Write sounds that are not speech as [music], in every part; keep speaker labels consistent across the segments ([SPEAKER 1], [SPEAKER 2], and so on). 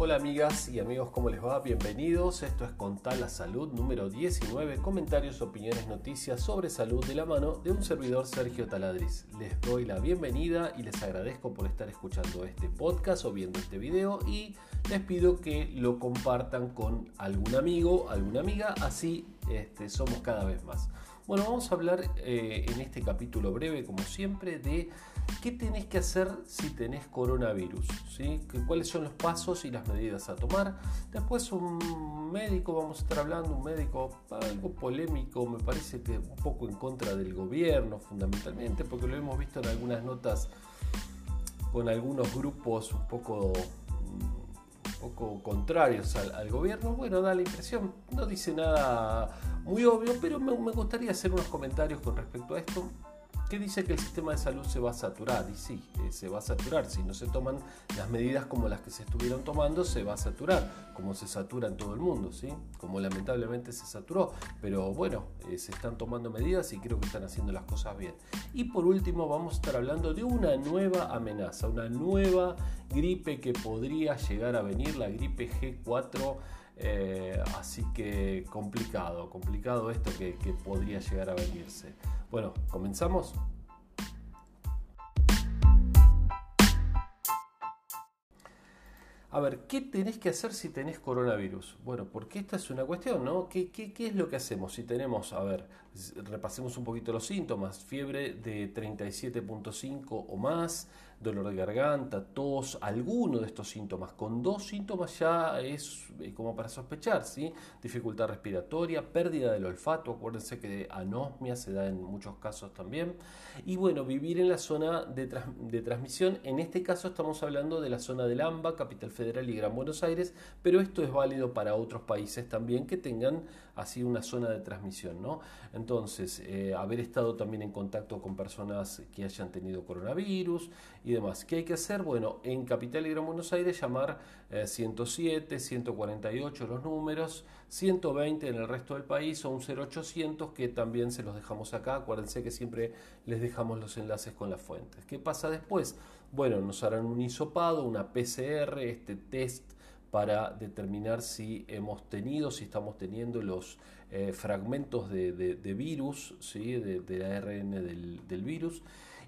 [SPEAKER 1] Hola amigas y amigos, ¿cómo les va? Bienvenidos. Esto es Contar la Salud número 19, comentarios, opiniones, noticias sobre salud de la mano de un servidor Sergio Taladriz. Les doy la bienvenida y les agradezco por estar escuchando este podcast o viendo este video y les pido que lo compartan con algún amigo, alguna amiga, así este, somos cada vez más. Bueno, vamos a hablar eh, en este capítulo breve, como siempre, de qué tenés que hacer si tenés coronavirus, ¿sí? cuáles son los pasos y las medidas a tomar. Después un médico, vamos a estar hablando, un médico algo polémico, me parece que un poco en contra del gobierno fundamentalmente, porque lo hemos visto en algunas notas con algunos grupos un poco contrarios al, gobierno, bueno, da la impresión, no dice nada muy obvio, pero me gustaría hacer unos comentarios con respecto a esto que dice que el sistema de salud se va a saturar. Y sí, eh, se va a saturar. Si no se toman las medidas como las que se estuvieron tomando, se va a saturar, como se satura en todo el mundo, ¿sí? Como lamentablemente se saturó. Pero bueno, eh, se están tomando medidas y creo que están haciendo las cosas bien. Y por último, vamos a estar hablando de una nueva amenaza, una nueva gripe que podría llegar a venir, la gripe G4. Eh, así que complicado, complicado esto que podría llegar a venirse. Bueno, comenzamos. A ver, ¿qué tenés que hacer si tenés coronavirus? Bueno, porque esta es una cuestión, ¿no? ¿Qué, es lo que hacemos si tenemos, a ver, repasemos un poquito los síntomas, fiebre de 37.5 o más, dolor de garganta, tos, alguno de estos síntomas. Con dos síntomas ya es eh, como para sospechar, ¿sí? Dificultad respiratoria, pérdida del olfato, acuérdense que anosmia se da en muchos casos también. Y bueno, vivir en la zona de, de transmisión, en este caso estamos hablando de la zona del AMBA, Capital Federal y Gran Buenos Aires, pero esto es válido para otros países también que tengan así una zona de transmisión, ¿no? Entonces, eh, haber estado también en contacto con personas que hayan tenido coronavirus y demás. ¿Qué hay que hacer? Bueno, en Capital y Gran Buenos Aires llamar 107, 148 los números, 120 en el resto del país o un 0800 que también se los dejamos acá. Acuérdense que siempre les dejamos los enlaces con las fuentes. ¿Qué pasa después? Bueno, nos harán un hisopado, una PCR, este test para determinar si hemos tenido, si estamos teniendo los eh, fragmentos de, virus, ¿sí? de, ARN del, virus.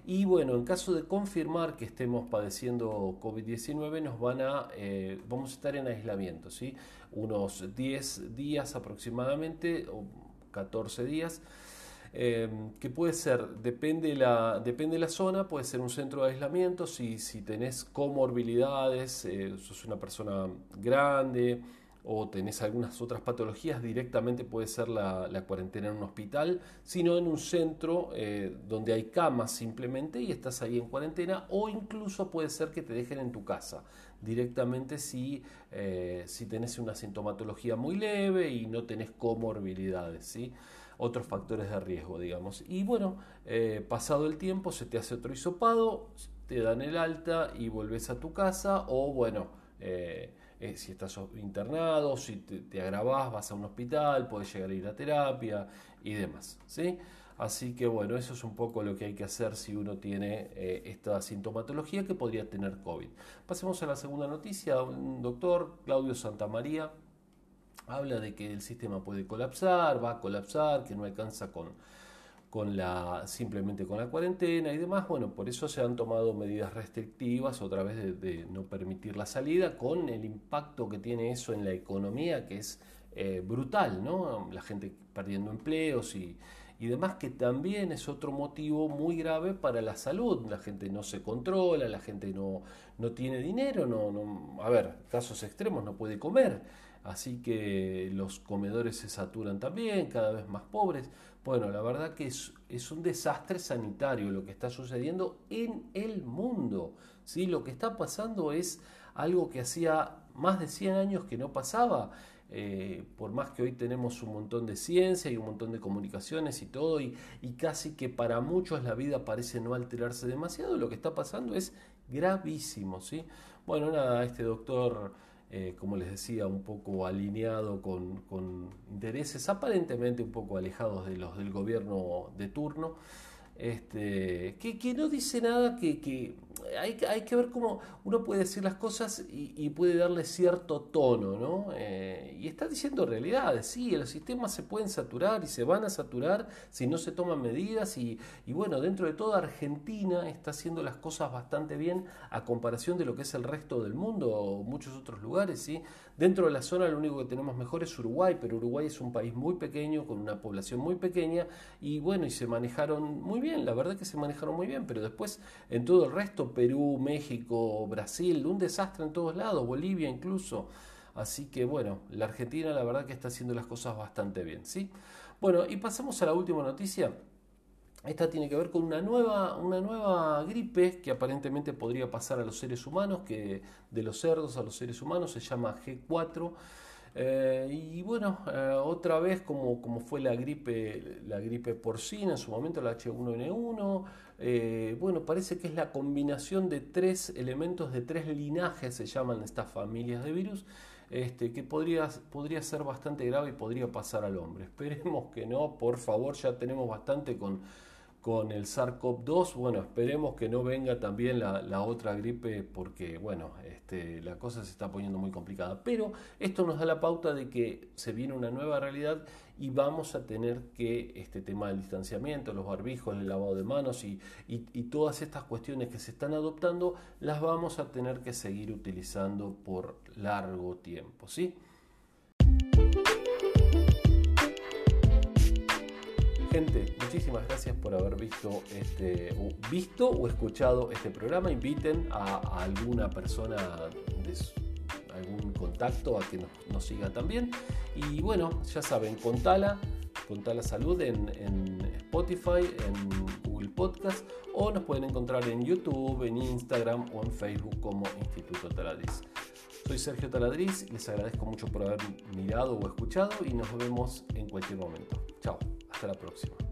[SPEAKER 1] Y bueno, en caso de confirmar que estemos padeciendo COVID-19, nos van a, eh, vamos a estar en aislamiento, ¿sí? unos 10 días aproximadamente, o 14 días. Em, que puede ser, depende la, depende la zona, puede ser un centro de aislamiento, si, si tenés comorbilidades, eh, sos una persona grande o tenés algunas otras patologías, directamente puede ser la, cuarentena en un hospital, sino en un centro eh, donde hay camas simplemente y estás ahí en cuarentena, o incluso puede ser que te dejen en tu casa directamente si, eh, si tenés una sintomatología muy leve y no tenés comorbilidades. ¿sí? otros factores de riesgo, digamos. Y bueno, eh, pasado el tiempo se te hace otro hisopado, te dan el alta y vuelves a tu casa o bueno, eh, si estás internado, si te, te, agravás, vas a un hospital, puedes llegar a ir a terapia y demás. ¿sí? Así que bueno, eso es un poco lo que hay que hacer si uno tiene esta sintomatología que podría tener COVID. Pasemos a la segunda noticia. Un doctor, Claudio Santamaría, habla de que el sistema puede colapsar, va a colapsar, que no alcanza con, con la, simplemente con la cuarentena y demás. Bueno, por eso se han tomado medidas restrictivas otra vez de, no permitir la salida, con el impacto que tiene eso en la economía, que es eh, brutal, ¿no? La gente perdiendo empleos y, y demás, que también es otro motivo muy grave para la salud. La gente no se controla, la gente no, no tiene dinero, no, no, a ver, casos extremos, no puede comer así que los comedores se saturan también, cada vez más pobres. Bueno, la verdad que es, un desastre sanitario lo que está sucediendo en el mundo. ¿sí? Lo que está pasando es algo que hacía más de 100 años que no pasaba. Eh, por más que hoy tenemos un montón de ciencia y un montón de comunicaciones y todo, y, y, casi que para muchos la vida parece no alterarse demasiado, lo que está pasando es gravísimo, ¿sí? Bueno, nada, este doctor eh, como les decía, un poco alineado con, intereses aparentemente un poco alejados de los del gobierno de turno. Este, que, no dice nada que, hay, hay, que ver cómo uno puede decir las cosas y, puede darle cierto tono, ¿no? Eh, y está diciendo realidades, sí, los sistemas se pueden saturar y se van a saturar si no se toman medidas y, y bueno, dentro de todo Argentina está haciendo las cosas bastante bien a comparación de lo que es el resto del mundo o muchos otros lugares, ¿sí? Dentro de la zona lo único que tenemos mejor es Uruguay, pero Uruguay es un país muy pequeño, con una población muy pequeña y bueno, y se manejaron muy bien la verdad que se manejaron muy bien, pero después en todo el resto, Perú, México, Brasil, un desastre en todos lados, Bolivia incluso. Así que bueno, la Argentina la verdad que está haciendo las cosas bastante bien, ¿sí? Bueno, y pasamos a la última noticia. Esta tiene que ver con una nueva, una nueva gripe que aparentemente podría pasar a los seres humanos, que de los cerdos a los seres humanos se llama G4. Eh, y bueno, eh, otra vez como, como fue la gripe, la gripe porcina en su momento, la H1N1, eh, bueno, parece que es la combinación de tres elementos, de tres linajes, se llaman estas familias de virus, este, que podría, podría ser bastante grave y podría pasar al hombre. [laughs] Esperemos que no, por favor, ya tenemos bastante con con el SARS-CoV-2. Bueno, esperemos que no venga también la, otra gripe porque, bueno, este, la cosa se está poniendo muy complicada. Pero esto nos da la pauta de que se viene una nueva realidad y vamos a tener que este tema del distanciamiento, los barbijos, el lavado de manos y, y todas estas cuestiones que se están adoptando, las vamos a tener que seguir utilizando por largo tiempo, ¿sí? Gente, muchísimas gracias por haber visto este, o visto o escuchado este programa. Inviten a, alguna persona algún contacto a que nos, siga también. Y bueno, ya saben, contala, contala salud en, Spotify, en Google Podcast o nos pueden encontrar en YouTube, en Instagram o en Facebook como Instituto Taladriz. Soy Sergio Taladriz, les agradezco mucho por haber mirado o escuchado y nos vemos en cualquier momento. Chao. Hasta la próxima.